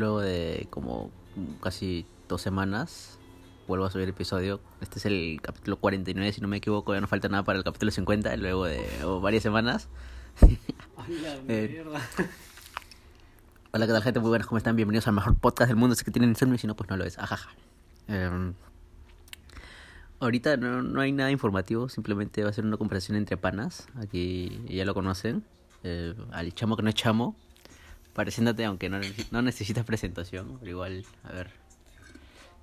luego de como casi dos semanas, vuelvo a subir episodio. Este es el capítulo 49, si no me equivoco, ya no falta nada para el capítulo 50, luego de varias semanas. Eh, hola, ¿qué tal gente? Muy buenas, ¿cómo están? Bienvenidos al mejor podcast del mundo. Sé que tienen insomnio, si no, pues no lo es. Ajaja. Em, ahorita no, no hay nada informativo, simplemente va a ser una conversación entre panas. Aquí ya lo conocen. Eh, al chamo que no es chamo, pareciéndote, aunque no, no necesitas presentación. Pero igual, a ver,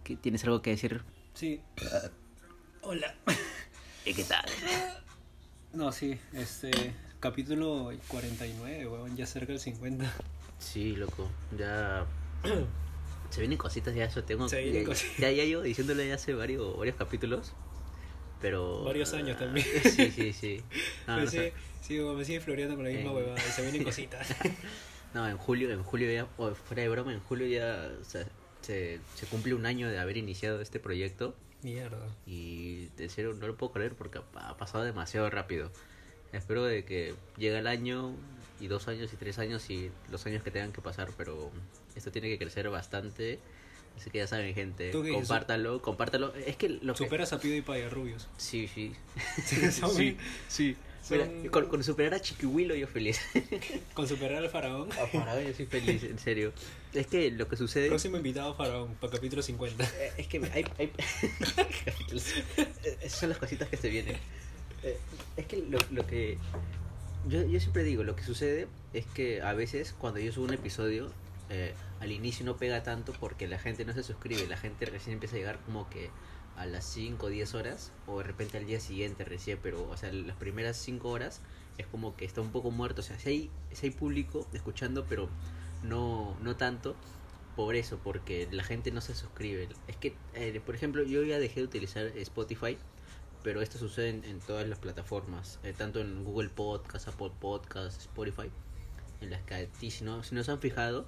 ¿qué, ¿tienes algo que decir? Sí. Hola. ¿Y qué tal? No, sí, este capítulo 49, weón, ya cerca del 50. Sí, loco, ya... Se vienen cositas ya, eso tengo... Se vienen ya, cositas. ya, ya llevo diciéndole ya hace varios, varios capítulos, pero... Varios años también. Sí, sí, sí. No, me, no sí, weón, me sigue floreando con la misma Eh. huevada y se vienen cositas. No, en julio, en julio ya, fuera de broma, en julio ya o sea, se, se cumple un año de haber iniciado este proyecto Mierda. y de serio no lo puedo creer porque ha pasado demasiado rápido. Espero de que llegue el año y dos años y tres años y los años que tengan que pasar, pero esto tiene que crecer bastante. Así que ya saben, gente, compártalo, compártalo. Es que lo que... Superas a PewDiePie a Rubius. Sí, sí. Sí, sí. Mira, con, con superar a Chiquihuilo yo feliz. Con superar al faraón. Para yo soy feliz, en serio. Es que lo que sucede... Próximo invitado faraón para capítulo 50. Eh, Es que hay, hay... capítulos. Eh, Esas son las cositas que se vienen. Eh, Es que lo, lo que... Yo, yo siempre digo, lo que sucede es que a veces cuando yo subo un episodio, eh, al inicio no pega tanto porque la gente no se suscribe, la gente recién empieza a llegar como que a las 5 o 10 horas, o de repente al día siguiente recién, pero o sea, las primeras 5 horas es como que está un poco muerto, o sea, si hay, si hay público escuchando, pero no, no tanto, por eso, porque la gente no se suscribe. Es que, eh, por ejemplo, yo ya dejé de utilizar Spotify, pero esto sucede en, en todas las plataformas, eh, tanto en Google Podcast, Apple Podcast, Spotify, en las que si no, si no se han fijado,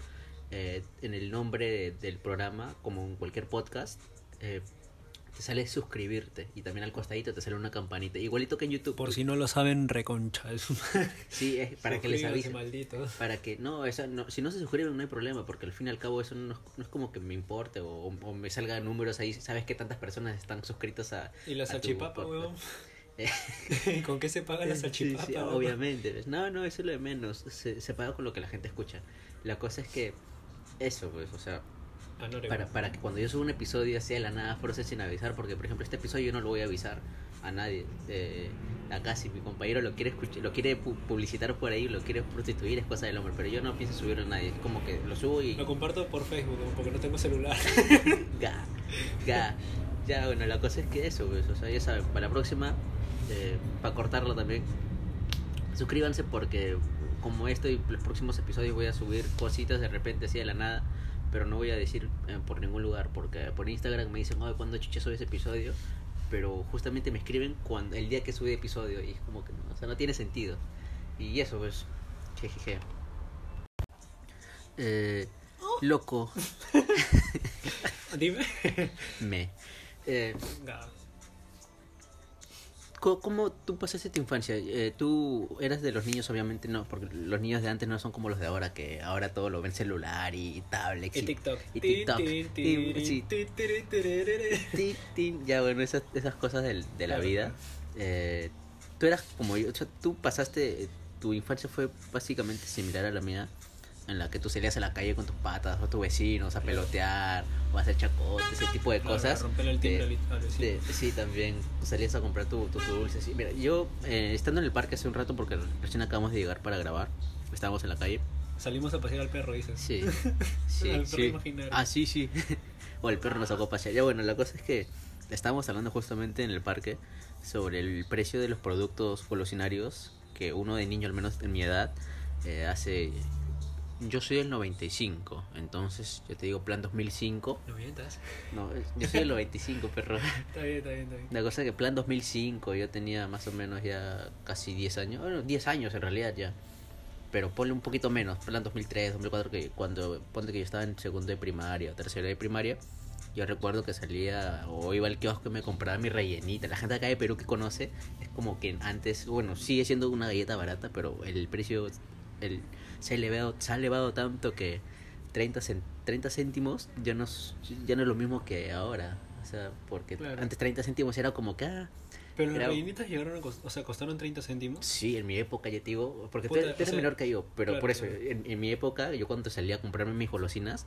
eh, en el nombre de- del programa, como en cualquier podcast, eh, te sale suscribirte y también al costadito te sale una campanita, igualito que en YouTube. Por si no lo saben, reconcha. Es Sí, es para que les avise. malditos. Para que, no, esa, no, si no se suscriben no hay problema, porque al fin y al cabo eso no, es- no es como que me importe o, o me salgan números ahí, sabes que tantas personas están suscritas a... Y la salchipapa, weón. Eh, ¿Con qué se paga la sí, salchipapa? sí, weón? obviamente. No, no, eso es lo de menos, se, se paga con lo que la gente escucha. La cosa es que eso, pues, o sea, para, para que cuando yo suba un episodio así de la nada fuerza sin avisar, porque por ejemplo este episodio yo no lo voy a avisar a nadie. Eh, acá si mi compañero lo quiere escuchar, lo quiere pu- publicitar por ahí, lo quiere prostituir, es cosa del hombre, pero yo no pienso subirlo a nadie, es como que lo subo y Lo comparto por Facebook, porque no tengo celular. ga, ga. Ya, bueno, la cosa es que eso, pues, o sea, ya saben, para la próxima, eh, para cortarlo también, suscríbanse porque como esto y los próximos episodios voy a subir cositas de repente así de la nada, pero no voy a decir eh, por ningún lugar, porque por Instagram me dicen, oye, ¿cuándo chucha sube ese episodio? Pero justamente me escriben cuando el día que sube episodio y es como que no, o sea, no tiene sentido. Y eso, pues, jejeje. Eh, loco, Dime. me. Eh. ¿Cómo tú pasaste tu infancia? Eh, tú eras de los niños, obviamente no, porque los niños de antes no son como los de ahora, que ahora todo lo ven celular y tablet. Y TikTok. Y TikTok. Y- sí. tin, Ya, bueno, esas, esas cosas del- de la vida. Eh, tú eras como yo, o sea, tú pasaste, tu infancia fue básicamente similar a la mía, en la que tú salías a la calle con tus patas o tus vecinos a pelotear o a hacer chacote, ese tipo de Claro, cosas. el timbre de- al- de- sí, también salías a comprar tu- tus dulces. Sí, mira, yo eh, estando en el parque hace un rato porque recién acabamos de llegar para grabar, estábamos en la calle. Salimos a pasear al perro, dices. Sí, sí, Al perro sí. imaginario. Ah, sí, sí. o el perro nos sacó a pasear. Ya bueno, la cosa es que estábamos hablando justamente en el parque sobre el precio de los productos colosinarios que uno de niño, al menos en mi edad, eh, hace... Yo soy del 95, entonces yo te digo plan 2005. ¿No mientas? No, yo soy del 95, perro. Está bien, está bien, está bien. La cosa es que plan 2005 yo tenía más o menos ya casi 10 años, bueno, 10 años en realidad ya. Pero ponle un poquito menos, plan 2003, 2004 que cuando ponte que yo estaba en segundo de primaria, o tercero de primaria, yo recuerdo que salía o iba al kiosco y me compraba mi rellenita. La gente acá de Perú que conoce es como que antes, bueno, sigue siendo una galleta barata, pero el precio el, se, ha elevado, se ha elevado tanto que 30, cen- 30 céntimos ya no, es- ya no es lo mismo que ahora. O sea, porque Claro. antes 30 céntimos era como que, ah, Pero las rellenitas llegaron a cost- o sea, costaron 30 céntimos. sí, en mi época ya te digo, porque Puta, tú, eres sea, menor que yo, pero claro, por eso, claro. en, en mi época, yo cuando salía a comprarme mis golosinas,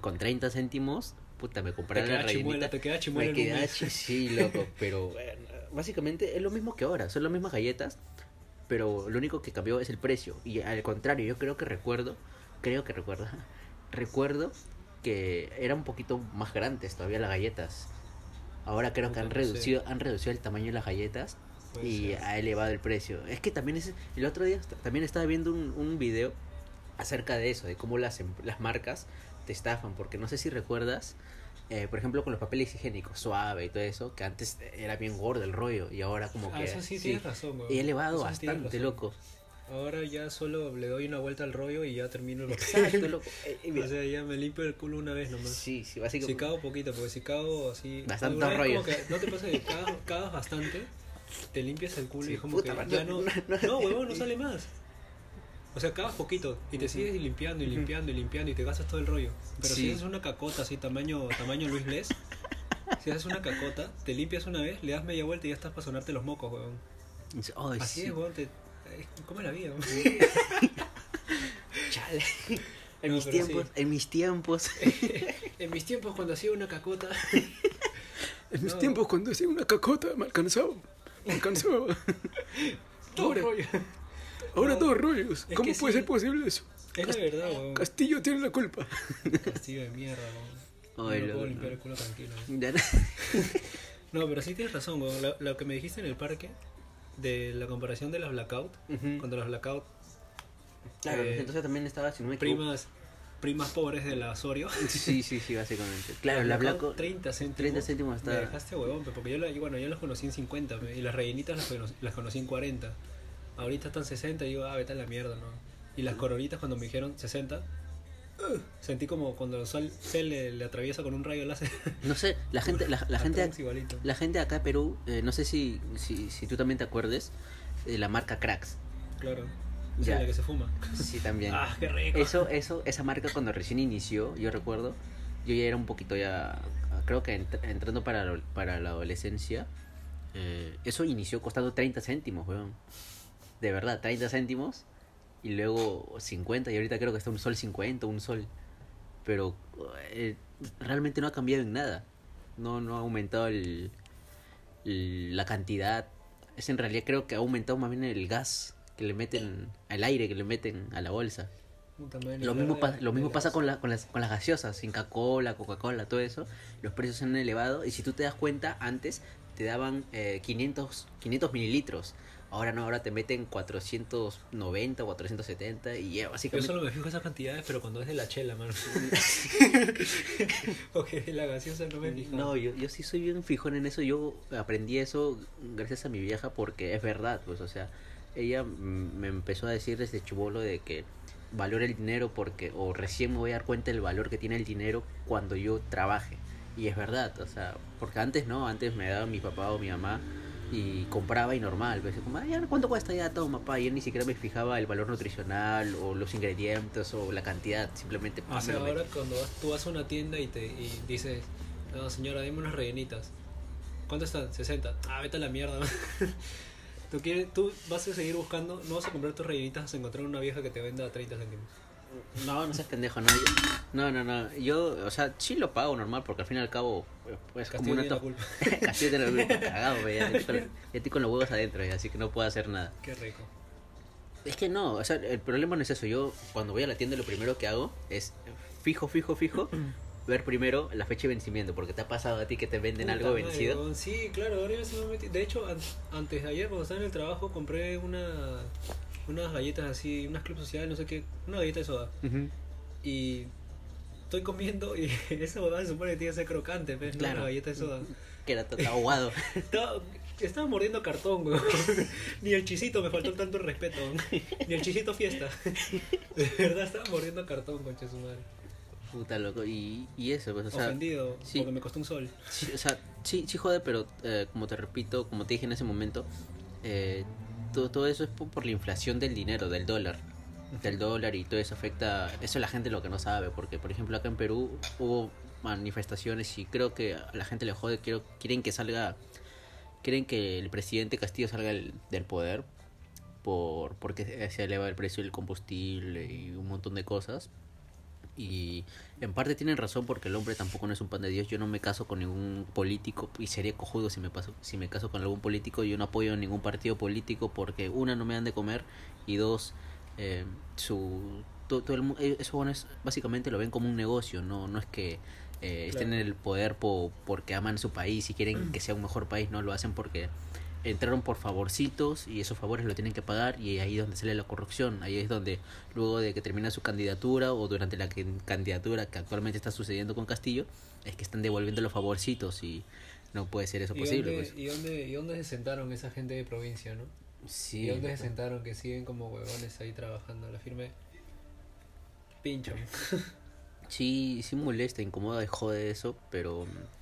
con 30 céntimos, puta, me Te compraba la queda rellenita. te queda chimuela Me chi- sí, loco, pero bueno, básicamente es lo mismo que ahora, son las mismas galletas, pero lo único que cambió es el precio. Y al contrario, yo creo que recuerdo, creo que recuerdo, recuerdo que eran un poquito más grandes todavía las galletas. Ahora creo que han reducido, han reducido el tamaño de las galletas y ha elevado el precio. Es que también es, el otro día también estaba viendo un, un video acerca de eso, de cómo las, em- las marcas te estafan, porque no sé si recuerdas, eh, por ejemplo, con los papeles higiénicos, suave y todo eso, que antes era bien gordo el rollo y ahora como Ah, que... eso sí, tienes razón, weón. he elevado Eso sí bastante, loco. Ahora ya solo le doy una vuelta al rollo y ya termino el Exacto, loco. Eh, eh, O sea, ya me limpio el culo una vez nomás. sí, sí, Si básicamente... cago poquito, porque si cago así. Bastante rollo. que no te pasa que cagas, cagas bastante, te limpias el culo Sí, y como puta que ya no. no, no, No, huevón, no sale más. O sea, cagas poquito y te sigues limpiando y limpiando y limpiando y te gastas todo el rollo. Pero Sí. si haces una cacota así, tamaño, tamaño Luis Les, si haces una cacota, te limpias una vez, le das media vuelta y ya estás para sonarte los mocos. Ay, Así sí, es, huevón, te. ¿Cómo es la vida, huevón? chale. En No, mis tiempos, sí. en mis tiempos. En mis tiempos cuando hacía una cacota. En mis No. tiempos cuando hacía una cacota me alcanzaba. Me alcanzaba. Todo Ahora- rollo. Ahora No. dos rollos. Es ¿Cómo puede sí. ser posible eso? Es la verdad, huevón. Castillo tiene la culpa. Castillo de mierda, huevón. Ay, no loco, puedo no. limpiar el culo tranquilo. ¿eh? Ya no- No, pero sí tienes razón, weón. Lo, lo que me dijiste en el parque, de la comparación de las blackout, Ujú. cuando las blackout, Claro, eh, entonces también estaba, si no me equivoco- primas, primas pobres de la Osorio. Sí, sí, sí, básicamente. Claro, la Blanco. 30 céntimos. 30 céntimos está- Me dejaste huevón, porque yo, la, bueno, yo las conocí en 50 pe, y las rellenitas las, las conocí en 40. Ahorita están 60 y digo, ah, vete a la mierda, ¿no? Y las coronitas cuando me dijeron 60, ugh, sentí como cuando el sol se le, le atraviesa con un rayo láser. No sé, la gente, la, la gente, la gente acá en Perú, eh, no sé si, si, si tú también te acuerdes, eh, la marca Cracks. Claro. O sea, Ya. la que se fuma. Sí, también. Ah, qué rico. Eso, eso, esa marca cuando recién inició, yo recuerdo, yo ya era un poquito ya, creo que entr- entrando para, la- para la adolescencia, eh, eso inició costando 30 céntimos, weón. De verdad, 30 céntimos. Y luego 50, y ahorita creo que está un sol 50, un sol. Pero eh, realmente no ha cambiado en nada. No, no ha aumentado el, el- la cantidad. Es en realidad creo que ha aumentado más bien el gas que le meten, al aire que le meten a la bolsa. Lo mismo, pa- lo mismo pasa con, la, con, las, con las gaseosas, Inca-Cola, Coca-Cola, todo eso. Los precios se han elevado y si tú te das cuenta, antes te daban eh, 500, 500 mililitros. Ahora no, ahora te meten 490 o 470 y ya, Yo básicamente... solo me fijo esas cantidades, pero cuando es de la chela, mano. Porque de la gaseosa no me fijo. No, yo, yo sí soy bien fijón en eso. Yo aprendí eso gracias a mi vieja porque es verdad, pues, o sea, ella me empezó a decir desde chubolo de que valore el dinero porque, o recién me voy a dar cuenta del valor que tiene el dinero cuando yo trabaje. Y es verdad, o sea, porque antes no, antes me daba mi papá o mi mamá y compraba y normal, pues, como, "Ah, ya, ¿cuánto cuesta ya? Toma, papá, y yo ni siquiera me fijaba el valor nutricional o los ingredientes o la cantidad, simplemente... O sea, ahora cuando vas- tú vas a una tienda y te y dices, no señora, dime unas rellenitas. ¿Cuánto están? 60. Ah, vete a la mierda. ¿Tú, quieres, tú vas a seguir buscando, no vas a comprar tus rellenitas, vas a encontrar una vieja que te venda a 30 céntimos. No, no seas pendejo, no. Yo, no, no, no. Yo, o sea, sí lo pago normal porque al fin y al cabo es como Castillo una la to- culpa. Castillo tiene la culpa, cagado, pues, estoy, con, ya estoy con los huevos adentro, ya, así que no puedo hacer nada. Qué rico. Es que no, o sea, el problema no es eso. Yo cuando voy a la tienda lo primero que hago es fijo, fijo, fijo, ver primero la fecha de vencimiento, porque te ha pasado a ti que te venden Puta algo madre, vencido. weón. Sí, claro, ahora ya se me metí. De hecho, an- antes de ayer, cuando estaba en el trabajo, compré una unas galletas así, unas clubs sociales, no sé qué, una galleta de soda. Ujú. Y estoy comiendo y esa huevada se supone que tiene que ser crocante, ¿ves? Claro. No, una galleta de soda. Que era todo aguado. Estaba, estaba mordiendo cartón, weón. Ni el chisito me faltó tanto el respeto. Ni el chisito fiesta. De verdad estaba mordiendo cartón, concha de su madre. Puta loco. Y, y eso, pues, o sea. Ofendido sí. porque me costó un sol. Sí, o sea, sí, sí jode, pero eh, como te repito, como te dije en ese momento, eh, todo, todo eso es por, por la inflación del dinero, del dólar. del dólar y todo eso afecta, eso la gente lo que no sabe, porque por ejemplo acá en Perú hubo manifestaciones y creo que a la gente le jode, quiero, quieren que salga, quieren que el presidente Castillo salga del poder por porque se eleva el precio del combustible y un montón de cosas. Y en parte tienen razón porque el hombre tampoco no es un pan de Dios. Yo no me caso con ningún político y sería cojudo si me, paso, si me caso con algún político. Yo no apoyo a ningún partido político porque una no me dan de comer y dos eh, su todo, todo el eh, eso bueno es básicamente lo ven como un negocio. No no es que eh, estén en el poder po- porque aman su país y quieren que sea un mejor país. No lo hacen porque entraron por favorcitos y esos favores lo tienen que pagar y ahí es donde sale la corrupción, ahí es donde luego de que termina su candidatura o durante la que- candidatura que actualmente está sucediendo con Castillo, es que están devolviendo los favorcitos y no puede ser eso ¿Y posible. dónde, pues. y, dónde, ¿Y dónde se sentaron esa gente de provincia, no? Sí, ¿Y dónde se sentaron que siguen como huevones ahí trabajando? La firme pincho. sí, sí molesta, incomoda y jode eso, pero mm,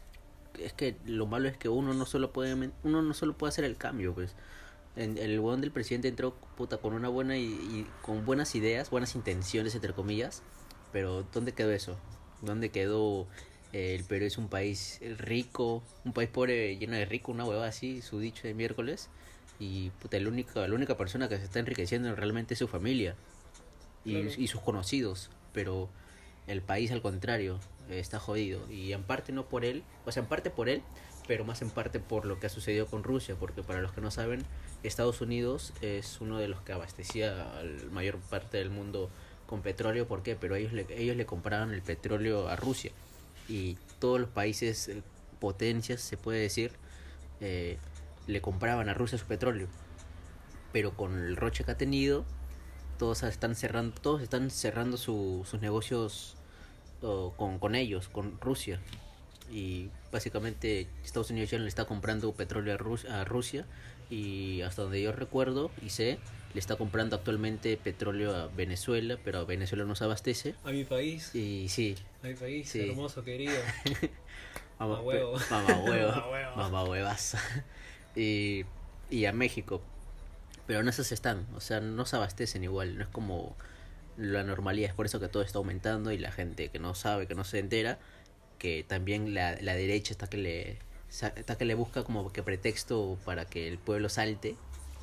es que lo malo es que uno no solo puede uno no solo puede hacer el cambio, pues. En- el huevón del presidente entró puta con una buena y, y con buenas ideas, buenas intenciones entre comillas, pero ¿dónde quedó eso? ¿Dónde quedó eh, el Perú es un país rico, un país pobre lleno de rico, una hueva así, su dicho de miércoles y puta, el único, la única persona que se está enriqueciendo realmente es su familia y, Claro. y sus conocidos, pero el país al contrario está jodido y en parte no por él, o sea, en parte por él, pero más en parte por lo que ha sucedido con Rusia, porque para los que no saben, Estados Unidos es uno de los que abastecía a la mayor parte del mundo con petróleo, ¿por qué? Pero ellos le, ellos le compraban el petróleo a Rusia y todos los países eh, potencias, se puede decir, eh, le compraban a Rusia su petróleo. Pero con el roche que ha tenido, todos están cerrando, todos están cerrando su- sus negocios o, con, con ellos, con Rusia. Y básicamente Estados Unidos ya le está comprando petróleo a, Rus- a Rusia y hasta donde yo recuerdo y sé, le está comprando actualmente petróleo a Venezuela, pero Venezuela no se abastece. A mi país, Y sí, a mi país, Sí. hermoso, querido. Mamá huevo. Mamá huevo. Huevas. Y, y a México. Pero en esos están. O sea, no se abastecen igual. No es como la normalidad. Es por eso que todo está aumentando y la gente que no sabe, que no se entera, que también la, la derecha está que le está que le busca como que pretexto para que el pueblo salte.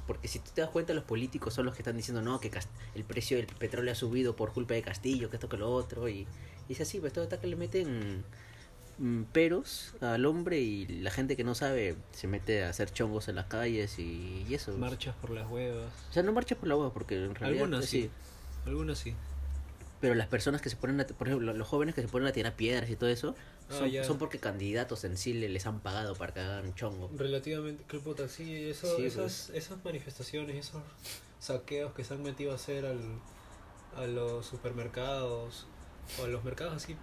Porque si tú te das cuenta, los políticos son los que están diciendo, no, que el precio del petróleo ha subido por culpa de Castillo, que esto, que lo otro. Y, y es así, pues todo está que le meten mm, peros al hombre y la gente que no sabe se mete a hacer chongos en las calles y, y eso. Marchas por las huevas. O sea, no marchas por la hueá porque en realidad Algunas es sí. Así. Algunas sí. Pero las personas que se ponen, a, por ejemplo, los jóvenes que se ponen a tirar piedras y todo eso, Ah, son, ya. son porque candidatos en sí le- les han pagado para que hagan chongo. Relativamente, qué puta, sí, eso, Sí, esas, esas manifestaciones, esos saqueos que se han metido a hacer al, a los supermercados o a los mercados así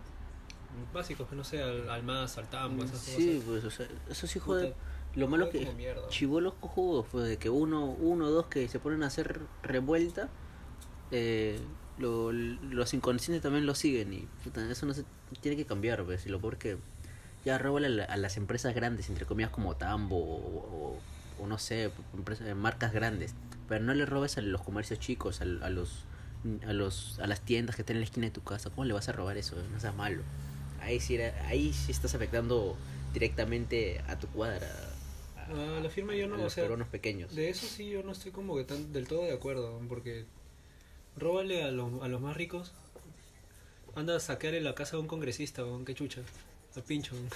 básicos, que no sé, al, al más, al tambo, esas Sí, cosas. pues, o sea, eso sí Puta, jode. Lo malo que chivolos cojudos, pues de que uno, uno o dos que se ponen a hacer revuelta, eh, lo- los inconscientes también lo siguen y puta, eso no se tiene que cambiar, pues, y lo peor que ya roban a, a las empresas grandes, entre comillas como Tambo o, o- o no sé, empresas, marcas grandes, pero no le robes a los comercios chicos, a, a los a los a las tiendas que están en la esquina de tu casa, ¿cómo le vas a robar eso? No seas malo. Ahí sí ahí sí estás afectando directamente a tu cuadra. a- la firma yo no, a o los sea, peruanos pequeños. De eso sí yo no estoy como que tan del todo de acuerdo, porque róbale a los, a los más ricos, anda a saquearle la casa a un congresista, weón, qué chucha, al pincho. weón.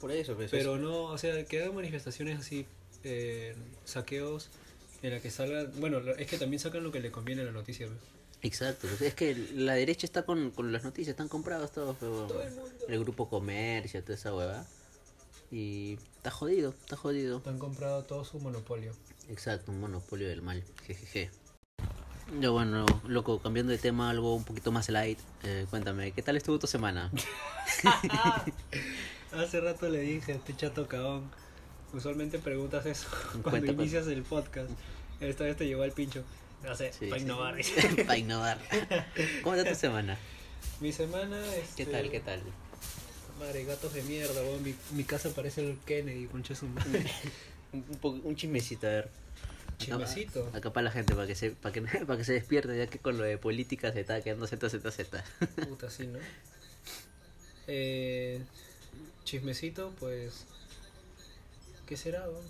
Por eso, pues, Pero no, o sea, que hagan manifestaciones así, eh, saqueos, en la que salgan, bueno, lo- es que también sacan lo que le conviene a la noticia. Exacto, pues, es que la derecha está con, con las noticias, están comprados todos, pero Todo el mundo. el grupo comercio, toda esa hueva. Y está jodido, está jodido. Han comprado todo su monopolio. Exacto, un monopolio del mal. Jejeje. Ya bueno, loco, cambiando de tema, algo un poquito más light. eh, cuéntame, ¿qué tal estuvo tu semana? Hace rato le dije este chato cabón. Usualmente preguntas eso cuando Cuenta, inicias el podcast. Esta vez te llegó al pincho. No sé, Sí, para sí. innovar. dice. Para innovar. ¿Cómo está tu semana? Mi semana es. ¿Qué tal, qué tal? Madre, gatos de mierda. Mi, mi casa parece el Kennedy, concha su madre. Un, un, un chismecito, a ver. Chismecito. Acá para la gente, para que se, para que, para que se despierte, ya que con lo de política se está quedando Z, Z, Z. Puta, sí, ¿no? Eh, chismecito, pues. ¿Qué será? weón?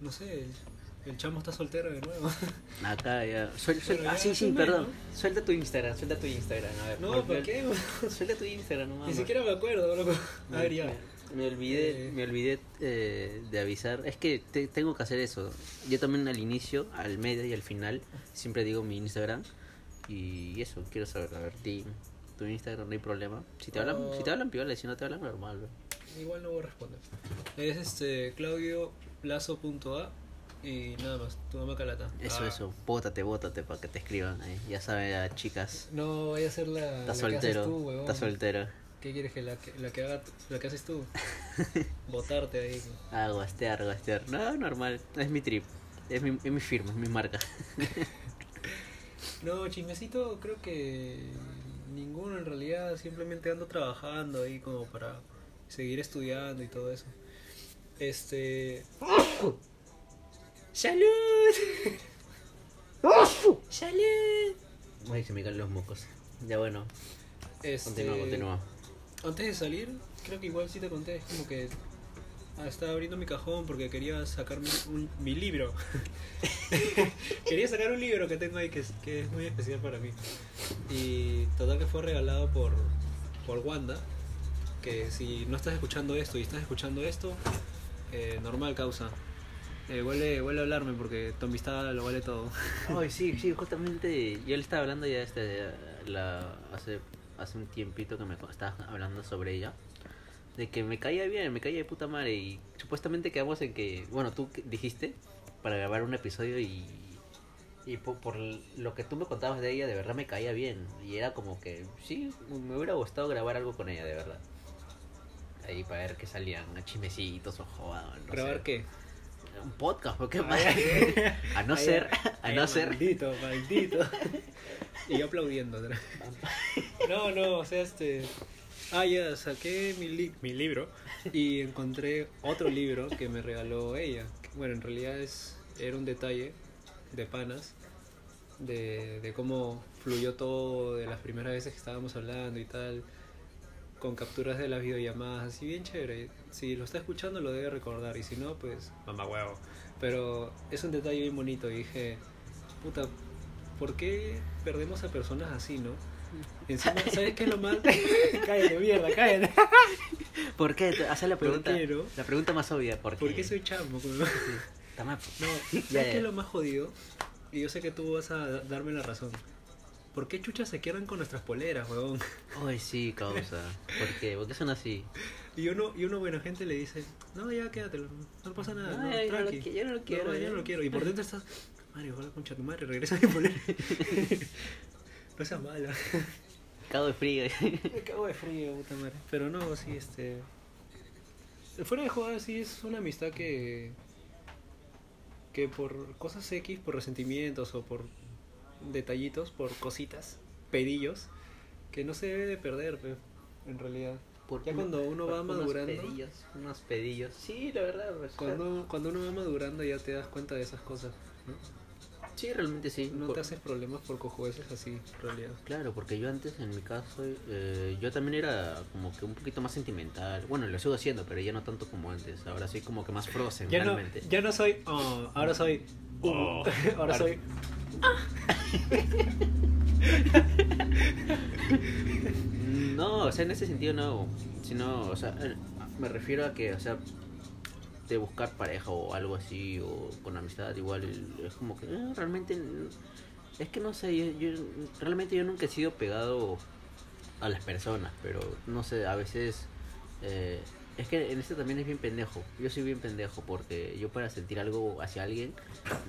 No sé, el, el chamo está soltero de nuevo. Acá ya. Suel- suel- ah, ya sí, sí, perdón. ¿no? Suelta tu Instagram, suelta tu Instagram. A ver, No, me- ¿para me- qué? Suelta tu Instagram, no Ni siquiera me acuerdo, loco. A ver, ya. Me, olvidé, me olvidé eh, de avisar. Es que te- tengo que hacer eso. Yo también al inicio, al medio y al final siempre digo mi Instagram. Y eso, quiero saber. A ver, di tu Instagram, no hay problema. Si te hablan, si te hablan piola, si no te hablan normal. bro. Igual no voy a responder. Es este Claudio Lazo.a y nada más, tu mamá calata. Eso, Ah. eso. Bótate, bótate para que te escriban. ahí. Ya saben, chicas. No voy a hacer la, Estás soltero. Estás soltero. ¿Qué quieres que la que, la que haga la que haces tú? Botarte ahí. Ah, guastear, guastear. No, normal. Es mi trip. Es mi, es mi firma, es mi marca. No, chismecito creo que ninguno en realidad, simplemente ando trabajando ahí como para seguir estudiando y todo eso. Este ¡Salud! ¡Salud! Ay, se me caen los mocos. Ya bueno, Este, continúa, continúa. Antes de salir, creo que igual sí te conté, es como que ah, estaba abriendo mi cajón porque quería sacar mi, un- mi libro. quería sacar un libro que tengo ahí que es, que es muy especial para mí. Y total que fue regalado por, por Wanda, que si no estás escuchando esto y estás escuchando esto, eh, normal causa. Eh, huele, huele a hablarme porque tu amistad lo vale todo. Ay, sí, sí, justamente yo le estaba hablando ya este, la, hace, hace un tiempito que me co- estaba hablando sobre ella. De que me caía bien, me caía de puta madre. Y supuestamente quedamos en que, bueno, tú dijiste para grabar un episodio y, y por, por lo que tú me contabas de ella, de verdad me caía bien. Y era como que, sí, me hubiera gustado grabar algo con ella, de verdad. Ahí para ver que salían chismecitos o jodas. no ¿Grabar sé. qué? Un podcast, ¿por qué Ay, más? ay, A no ay, ser, ay, a ay, no ser. Maldito, maldito. y yo aplaudiendo. No, no, o sea, este. Ah, ya, saqué mi, li- mi libro y encontré otro libro que me regaló ella. Bueno, en realidad es era un detalle de panas, de, de cómo fluyó todo, de las primeras veces que estábamos hablando y tal, con capturas de las videollamadas, así bien chévere. Si lo está escuchando lo debe recordar y si no, pues mamá huevo. Pero es un detalle bien bonito y dije, puta, ¿por qué perdemos a personas así, no? Encima, ¿sabes qué es lo más? cállate, mierda, cállate. ¿Por qué? Hacer la ¿Por pregunta, qué no? la pregunta más obvia. ¿Por qué? ¿Por qué soy chamo? No. ¿sabes qué es lo más jodido? Y yo sé que tú vas a da- darme la razón. ¿Por qué chuchas se quedan con nuestras poleras, huevón? Ay, sí, causa. ¿Por qué? ¿Por qué son así? Y uno, y uno buena gente le dice, no, ya quédatelo, no pasa nada, no, yo no lo tranqui. qui- yo no lo quiero, No, no lo quiero. Y por dentro estás, Mario, ojalá concha tu madre, regresa mi polera. No seas mala. Cago de frío. Me cago de frío, puta madre. Pero no, sí, este. Fuera de jugar, sí es una amistad que. que por cosas X, por resentimientos o por detallitos, por cositas, pedillos, que no se debe de perder, pe, en realidad. Por Ya uno- cuando uno va unos madurando. Pedillos, unos pedillos. Sí, la verdad. pues, Cuando, cuando uno va madurando ya te das cuenta de esas cosas, ¿no? Sí, realmente sí. No Por- te haces problemas por cojueces así, en realidad. Claro, porque yo antes, en mi caso, eh, yo también era como que un poquito más sentimental. Bueno, lo sigo haciendo, pero ya no tanto como antes. Ahora soy como que más frozen, Ya no, realmente. ya no soy. oh, ahora soy. Oh. ahora Ahora- soy. No, o sea, en ese sentido no. Sino, o sea, me refiero a que, o sea, de buscar pareja o algo así, o con amistad, igual, es como que eh, realmente. Es que no sé, yo, yo- realmente yo nunca he sido pegado a las personas, pero no sé, a veces. eh, es que en este también es bien pendejo. Yo soy bien pendejo porque yo para sentir algo hacia alguien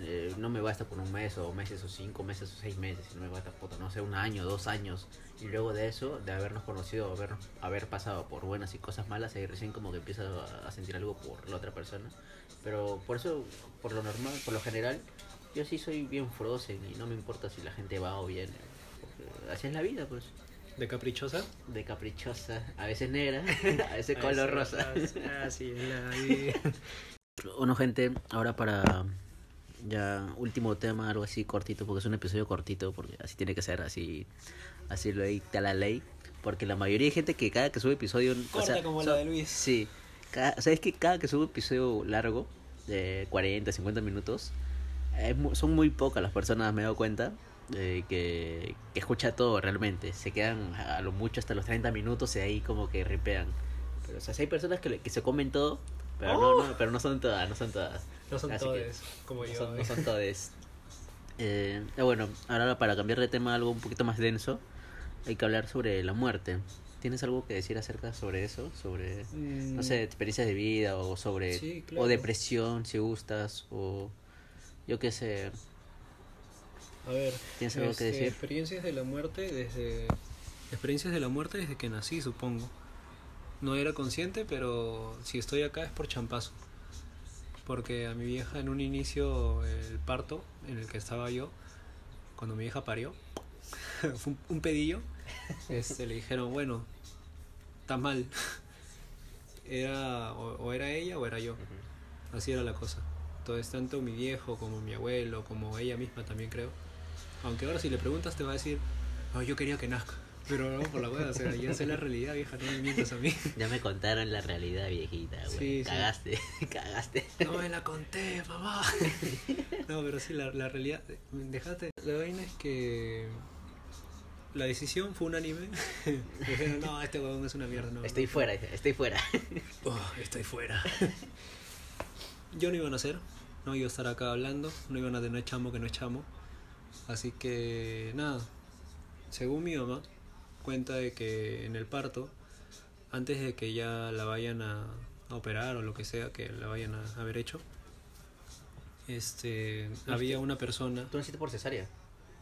eh, no me basta por un mes o meses o cinco meses o seis meses, sino me basta puta, no sé, un año, dos años. Y luego de eso, de habernos conocido, haber, haber pasado por buenas y cosas malas, ahí recién como que empiezas a, a sentir algo por la otra persona. Pero por eso, por lo normal, por lo general, yo sí soy bien frozen y no me importa si la gente va o viene. Así es la vida, pues. ¿De caprichosa? De caprichosa, a veces negra, a veces color rosa. Ah, sí, es la vida. Bueno, gente, ahora para, ya último tema, algo así cortito, porque es un episodio cortito, porque así tiene que ser, así, así lo dicta la ley. Porque la mayoría de gente que cada que sube episodio... o Corta sea, como la de Luis. Sí, cada, o sea, es que cada que sube episodio largo, de 40, 50 minutos, es son muy pocas las personas, me he dado cuenta, eh, que, que escucha todo realmente. Se quedan a lo mucho hasta los 30 minutos y ahí como que ripean. Pero, o sea, sí hay personas que, que se comen todo, pero, no, no, pero no son todas, no son todas. No son Así todos que como no yo. son, eh. no son todes. Eh, eh, bueno, ahora para cambiar de tema a algo un poquito más denso, hay que hablar sobre la muerte. ¿Tienes algo que decir acerca sobre eso? Sobre, Mm, no sé, experiencias de vida o sobre... Sí, claro. O depresión, si gustas, o yo qué sé. A ver, ¿Tienes algo que este, decir? Experiencias de la muerte desde. Experiencias de la muerte desde que nací, supongo. No era consciente, pero si estoy acá es por champazo. Porque a mi vieja en un inicio, el parto en el que estaba yo, cuando mi vieja parió, fue un, un pedillo, este, le dijeron, bueno, está mal. Era, o, o era ella o era yo. Así era la cosa. Entonces, tanto mi viejo como mi abuelo, como ella misma también creo. Aunque ahora si le preguntas te va a decir, "Ay, yo quería que nazca. Pero no, por la hueá, o sea, ya sé la realidad, vieja, no me mientas a mí. Ya me contaron la realidad, viejita, güey. Sí, sí. cagaste, cagaste. No me la conté, mamá. No, pero sí, la, la realidad, déjate. La vaina es que la decisión fue unánime. Dijeron, no, este huevón es una mierda. No, Estoy no". fuera, estoy fuera. Oh, estoy fuera. Yo no iba a nacer, no iba a estar acá hablando, no iban a tener chamo que no es chamo. Así que nada, según mi mamá, cuenta de que en el parto, antes de que ya la vayan a, a operar o lo que sea que la vayan a haber hecho, este, había una persona, ¿Tú naciste por cesárea?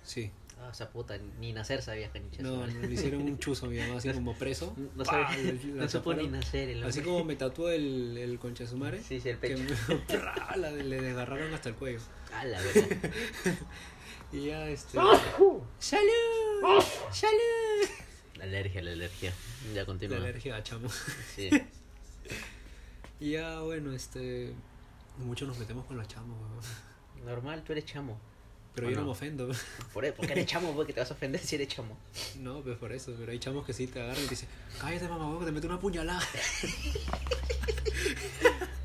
sí, Ah, o sea, puta, ni nacer sabías, canicha. no, no, le hicieron un chuzo a mi mamá, así como preso. No, sabía, no supo ni nacer el Así como me tatuó el, el concha. Sí, sí, el que pecho. la- le desgarraron hasta el cuello. Ah, la verdad. Y ya este. ¡Salud! ¡Salud! La alergia, la alergia. Ya La continúa. alergia a chamo. Sí. Y ya bueno, este. Muchos nos metemos con los chamos, weón. Normal, tú eres chamo. Pero ¿O yo no no? me ofendo. Por eso, porque eres chamo, porque te vas a ofender si eres chamo. No, pues por eso. Pero hay chamos que sí te agarran y te dicen, cállate mamá, weón, que te meto una puñalada.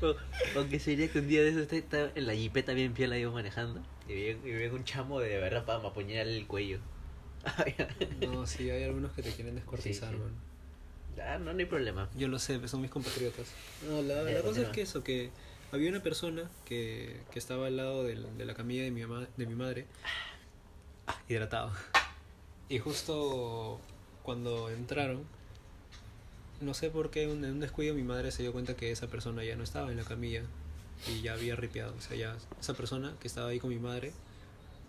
O, o que sería que un día de eso está en la jipeta bien piola iba manejando y viene, un chamo de verdad para apuñalarle el cuello. No, sí, hay algunos que te quieren descortizar, Sí, sí. weón. ah, no, no hay problema. Yo lo sé, son mis compatriotas. No, la, la cosa continúa. es que eso, que había una persona que, que estaba al lado del- de la camilla de mi, mamá, de mi madre, ah, hidratado. Y justo cuando entraron, no sé por qué, en un descuido mi madre se dio cuenta que esa persona ya no estaba en la camilla y ya había ripiado. O sea, ya esa persona que estaba ahí con mi madre,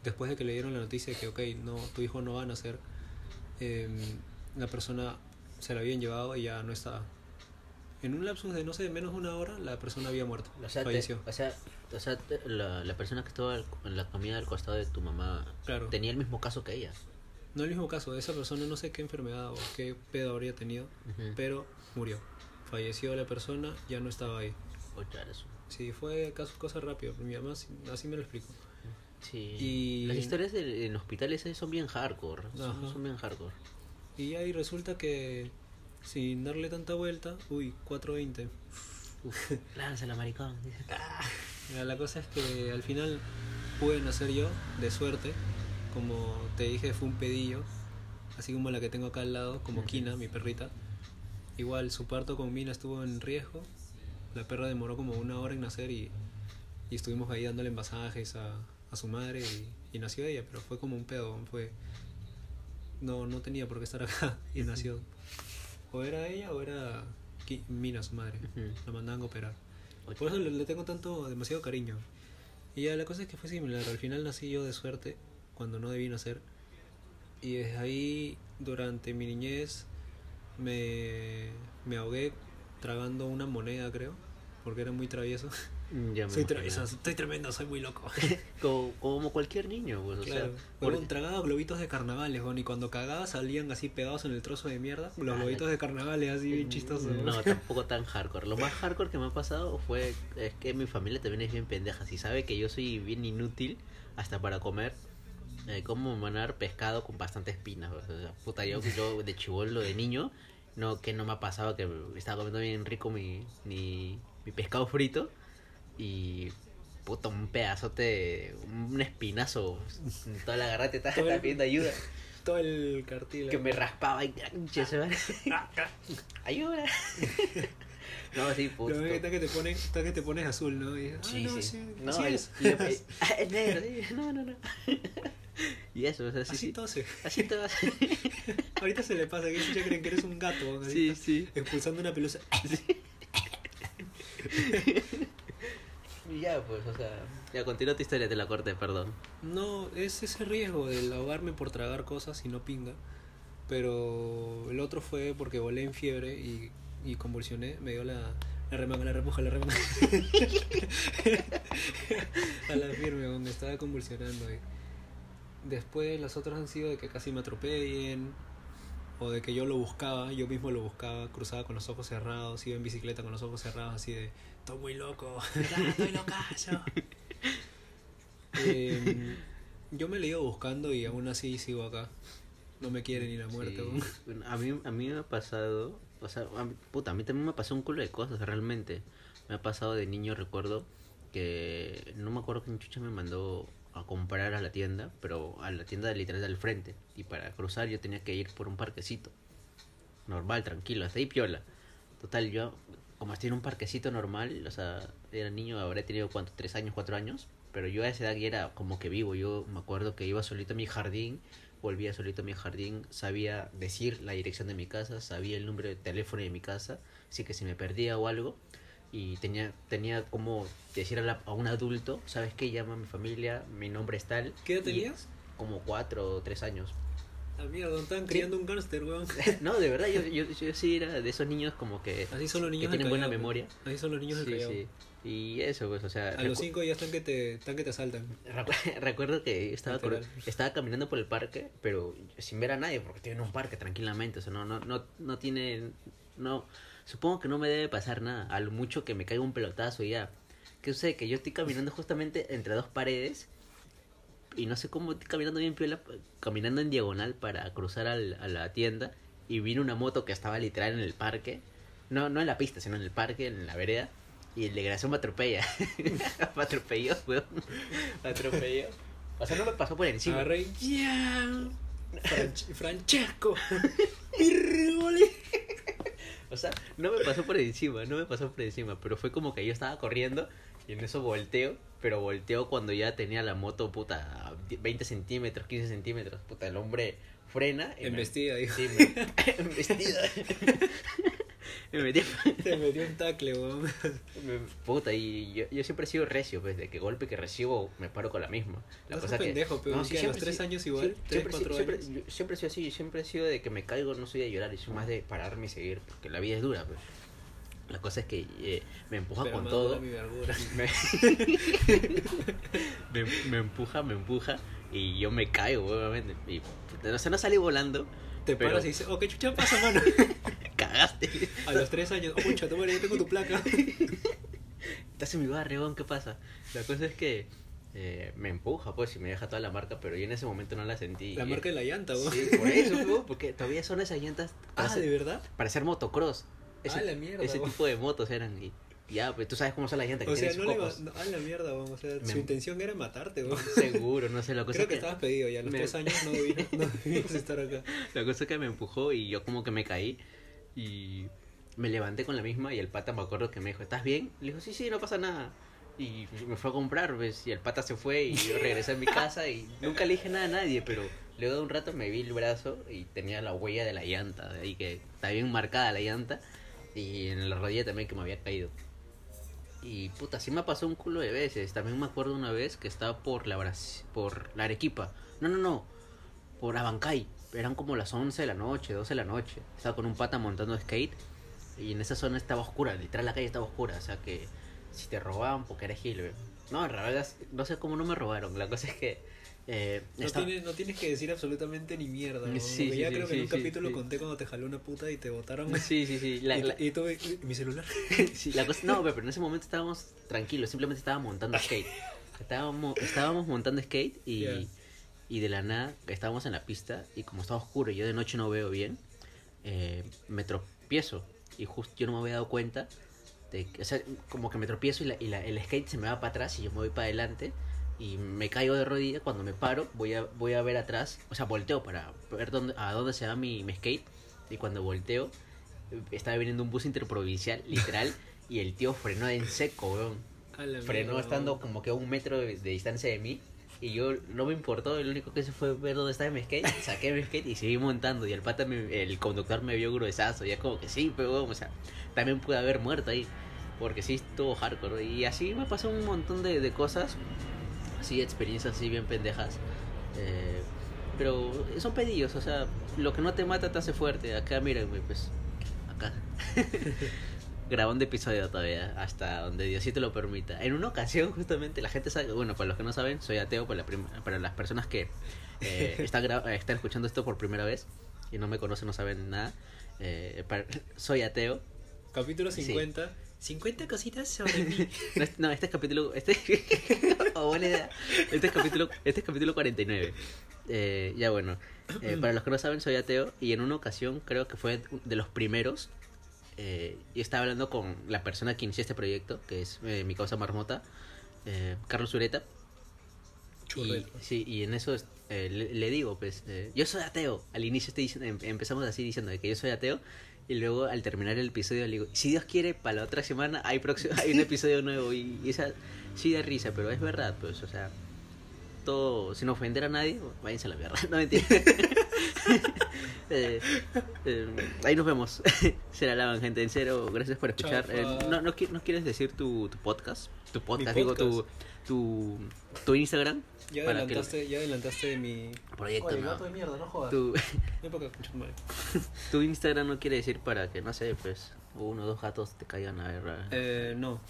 después de que le dieron la noticia de que, ok, no, tu hijo no va a nacer, em, la persona se la habían llevado y ya no estaba. En un lapsus de, no sé, menos de una hora, la persona había muerto. O sea, te- falleció. o sea, o sea te- la, la persona que estaba en la comida al costado de tu mamá Claro. tenía el mismo caso que ella. No el mismo caso, esa persona no sé qué enfermedad o qué pedo habría tenido, Ujú. pero murió. Falleció la persona, ya no estaba ahí. Otra razón. Sí, fue caso, cosa rápida, mi mamá así, así me lo explicó. Sí. Y- Las historias de- en hospitales son bien hardcore. Son, bien hardcore. Y ahí resulta que, sin darle tanta vuelta, uy, 420. Lánzala, maricón. La cosa es que al final pude nacer yo, de suerte. Como te dije, fue un pedillo. Así como la que tengo acá al lado, como. Kina, mi perrita. Igual su parto con Mina estuvo en riesgo. La perra demoró como una hora en nacer y, y estuvimos ahí dándole masajes a, a su madre y, y nació ella, pero fue como un pedo. Fue, no, no tenía por qué estar acá y nació. O era ella o era Mina, su madre. La mandaban a operar. Por eso le, le tengo tanto, demasiado cariño. Y ya la cosa es que fue similar. Al final nací yo de suerte cuando no debí nacer. Y desde ahí, durante mi niñez, me, me ahogué tragando una moneda, creo. Porque era muy travieso. Ya me Soy tra- imagino. o sea, estoy tremendo, soy muy loco. como, como cualquier niño, pues, o Claro. sea, por- tragaba globitos de carnavales, y cuando cagaba salían así pegados en el trozo de mierda. Los Ah, globitos de carnavales así bien chistosos. weón. No, tampoco tan hardcore. Lo más hardcore que me ha pasado fue es que mi familia también es bien pendeja. Si sabe que yo soy bien inútil hasta para comer, eh, como manar pescado con bastante espinas. O sea, puta, yo, yo de chivolo, de niño, no que no me ha pasado que estaba comiendo bien rico mi, mi, mi pescado frito y puta, un pedazote, un espinazo en toda la garra te el- pidiendo ayuda. Todo el cartílago. Que me raspaba y "Conche su madre". ayuda. no, sí, puto. Lo que que te ponen, que te pones azul, ¿no? Y, ah, Sí, no, sí. sí, No, es. ah, es negro, sí. No, no, no. y eso, o sea, sí, Así sí. tose. Así todo. Ahorita se le pasa que ya creen que eres un gato, sí, sí. expulsando una pelusa. Y ya, pues, o sea. Ya, continúa tu historia, te la corté, perdón. No, es ese riesgo del ahogarme por tragar cosas y no pinga. Pero el otro fue porque volé en fiebre y, y convulsioné. Me dio la, la remanga, la repuja, la remanga. a la firme, donde estaba convulsionando. Y después los otros han sido de que casi me atropellen. O de que yo lo buscaba, yo mismo lo buscaba, cruzaba con los ojos cerrados, iba en bicicleta con los ojos cerrados, así de, estoy muy loco, estoy locazo. Eh, yo me le he ido buscando y aún así sigo acá. No me quiere ni la muerte. Sí. A mí, a mí me ha pasado, o sea, a mí- puta, a mí también me pasó un culo de cosas, realmente. Me ha pasado de niño, recuerdo que no me acuerdo quién chucha me mandó a comprar a la tienda, pero a la tienda literal del frente. Y para cruzar yo tenía que ir por un parquecito. Normal, tranquilo, hasta ahí piola. Total, yo, como estoy en un parquecito normal, o sea, era niño, habré tenido cuánto, tres años, cuatro años, pero yo a esa edad ya era como que vivo. Yo me acuerdo que iba solito a mi jardín, volvía solito a mi jardín, sabía decir la dirección de mi casa, sabía el número de teléfono de mi casa, así que si me perdía o algo, y tenía, tenía como decir a, la- a un adulto, ¿sabes qué? Llama a mi familia, mi nombre es tal. ¿Qué edad tenías? Como cuatro o tres años. La mierda, estaban criando un gángster, weón. No, de verdad, yo, yo, yo sí era de esos niños como que, Así son los que niños del tienen buena memoria. Así son los niños del Sí, sí. Y eso, pues, o sea... A los cinco ya están que te, están que te asaltan. recu- Recuerdo que estaba, Literal. estaba caminando por el parque, pero sin ver a nadie, porque estoy en un parque tranquilamente, o sea, no, no, no, no tiene, no, supongo que no me debe pasar nada, a lo mucho que me caiga un pelotazo y ya. Que sé que yo estoy caminando justamente entre dos paredes y no sé cómo estoy caminando bien piola, caminando en diagonal para cruzar al- a la tienda y vino una moto que estaba literal en el parque, no, no en la pista, sino en el parque, en la vereda. Y el de gracia me atropella. me atropelló, weón. Me atropelló. O sea, no me pasó por encima. Agarré ¡Ya! Franch- Francesco. O sea, no me pasó por encima, no me pasó por encima. Pero fue como que yo estaba corriendo y en eso volteo. Pero volteo cuando ya tenía la moto, puta, a 20 centímetros, 15 centímetros. Puta, el hombre frena. y me- Embestida, dijo. Sí, embestida. me metí... Te metió un tacle, weón. Puta, y yo, yo siempre he sido recio, pues, de que golpe que recibo me paro con la misma. La No cosa que... pendejo, pero sí, que a los siempre tres años igual, sí, tres, siempre, cuatro siempre, años. yo siempre he sido así, siempre he sido de que me caigo, no soy de llorar, y soy más de pararme y seguir, porque la vida es dura, pues. La cosa es que eh, me empuja Pero con todo. mi. Me... me, me empuja, me empuja y yo me caigo, obviamente. Y, o sea, no salí volando, Te Pero- paras y dices, oh, qué chucha pasa, mano. cagaste. A los tres años, oh, pucha, toma, yo tengo tu placa. Estás en mi barrio, weón, ¿qué pasa? La cosa es que eh, me empuja, pues, y me deja toda la marca, pero yo en ese momento no la sentí. La marca de la llanta, weón. Sí, por eso, weón, porque todavía son esas llantas Ah, hacer, ¿de verdad? para hacer motocross. Ese, Ah, la mierda, ese weón. tipo de motos eran. Y ya, pues tú sabes cómo son las llantas que O sea, no le cocos. no, a la mierda, weón. O sea, Me- su intención era matarte, weón. Seguro, no sé, la cosa Creo es que estabas pedido ya. A los me- tres años no debías, no debías estar acá. La cosa es que me empujó y yo como que me caí y me levanté con la misma y el pata me acuerdo que me dijo, ¿estás bien? Le dijo, sí, sí, no pasa nada. Y me fue a comprar, ¿ves? Y el pata se fue y yo regresé a mi casa y nunca le dije nada a nadie, pero luego de un rato me vi el brazo y tenía la huella de la llanta, ahí que está bien marcada la llanta y en la rodilla también que me había caído. Y puta, sí me pasó un culo de veces. También me acuerdo una vez que estaba por la por la Arequipa. No, no, no. Por Abancay. Eran como las 11 de la noche, 12 de la noche. Estaba con un pata montando skate. Y en esa zona estaba oscura. Literal la calle estaba oscura. O sea que si te robaban porque eres gil. No, en realidad, no sé cómo no me robaron. La cosa es que. Eh, No, estaba- tienes, no tienes que decir absolutamente ni mierda. ¿no? Sí, ya sí, creo que en un capítulo conté cuando te jaló una puta y te botaron. Sí, sí, sí. La, y, la- y y- mi celular. sí, la cosa, no, pero en ese momento estábamos tranquilos, simplemente estábamos montando skate. Estábamos, estábamos montando skate y. y de la nada estábamos en la pista y como estaba oscuro y yo de noche no veo bien, eh, me tropiezo. Y justo yo no me había dado cuenta de o sea, como que me tropiezo y, la- y la- el skate se me va para atrás y yo me voy para adelante y me caigo de rodillas. Cuando me paro voy a voy a ver atrás o sea volteo para ver dónde a dónde se va mi, mi skate. Y cuando volteo estaba viniendo un bus interprovincial literal y el tío frenó en seco weón. Frenó mierda, estando como que a un metro de, de distancia de mí y yo no me importó, lo único que hice fue ver dónde estaba mi skate, saqué mi skate y seguí montando y el pata, me- el conductor me vio gruesazo y es como que sí, pero o sea, también pude haber muerto ahí, porque sí estuvo hardcore y así me pasó un montón de, de cosas, así experiencias así bien pendejas, eh, pero son pedillos, o sea, lo que no te mata te hace fuerte, acá mírenme pues, acá. grabando episodio todavía, hasta donde Diosito lo permita. En una ocasión, justamente, la gente sabe, bueno, para los que no saben, soy ateo, para, la prim- para las personas que eh, están, están escuchando esto por primera vez y no me conocen, no saben nada, eh, para- soy ateo. Capítulo Sí. 50. 50 cositas sobre mí. No, este, no, este es capítulo, este, oh, buena idea. Este es capítulo, este es capítulo 49. Eh, ya bueno, eh, para los que no saben, soy ateo y en una ocasión, creo que fue de los primeros, eh, y estaba hablando con la persona que inició este proyecto, que es eh, mi causa marmota, eh, Carlos Ureta. Y, sí, y en eso eh, le, le digo, pues, eh, yo soy ateo. Al inicio estoy diciendo, em- empezamos así diciendo de que yo soy ateo. Y luego al terminar el episodio le digo, si Dios quiere, para la otra semana hay, próximo, hay un episodio nuevo. Y, y esa sí da risa, pero es verdad, pues, o sea, todo, sin ofender a nadie, váyanse a la mierda. No mentira. Eh, eh, ahí nos vemos. Se la lavan, gente. En serio, gracias por escuchar. Eh, no, no, qui- ¿no quieres decir tu, tu podcast? Tu podcast, digo, tu, tu, tu Instagram. Ya que- adelantaste, ya adelantaste de mi. Proyecto, Oye, no. gato de mierda, no jodas. Tu, Instagram no quiere decir para que, no sé, pues, uno o dos gatos te caigan a ver. Eh, no.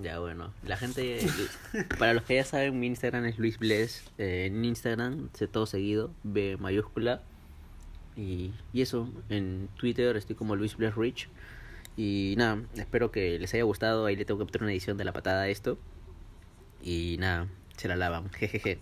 Ya bueno, la gente, para los que ya saben, mi Instagram es Luis Bless. eh, en Instagram, sé todo seguido, B mayúscula. Y, y eso, en Twitter estoy como Luis Bless Rich. Y nada, espero que les haya gustado. Ahí le tengo que meter una edición de la patada a esto. Y nada, se la lavan, jejeje.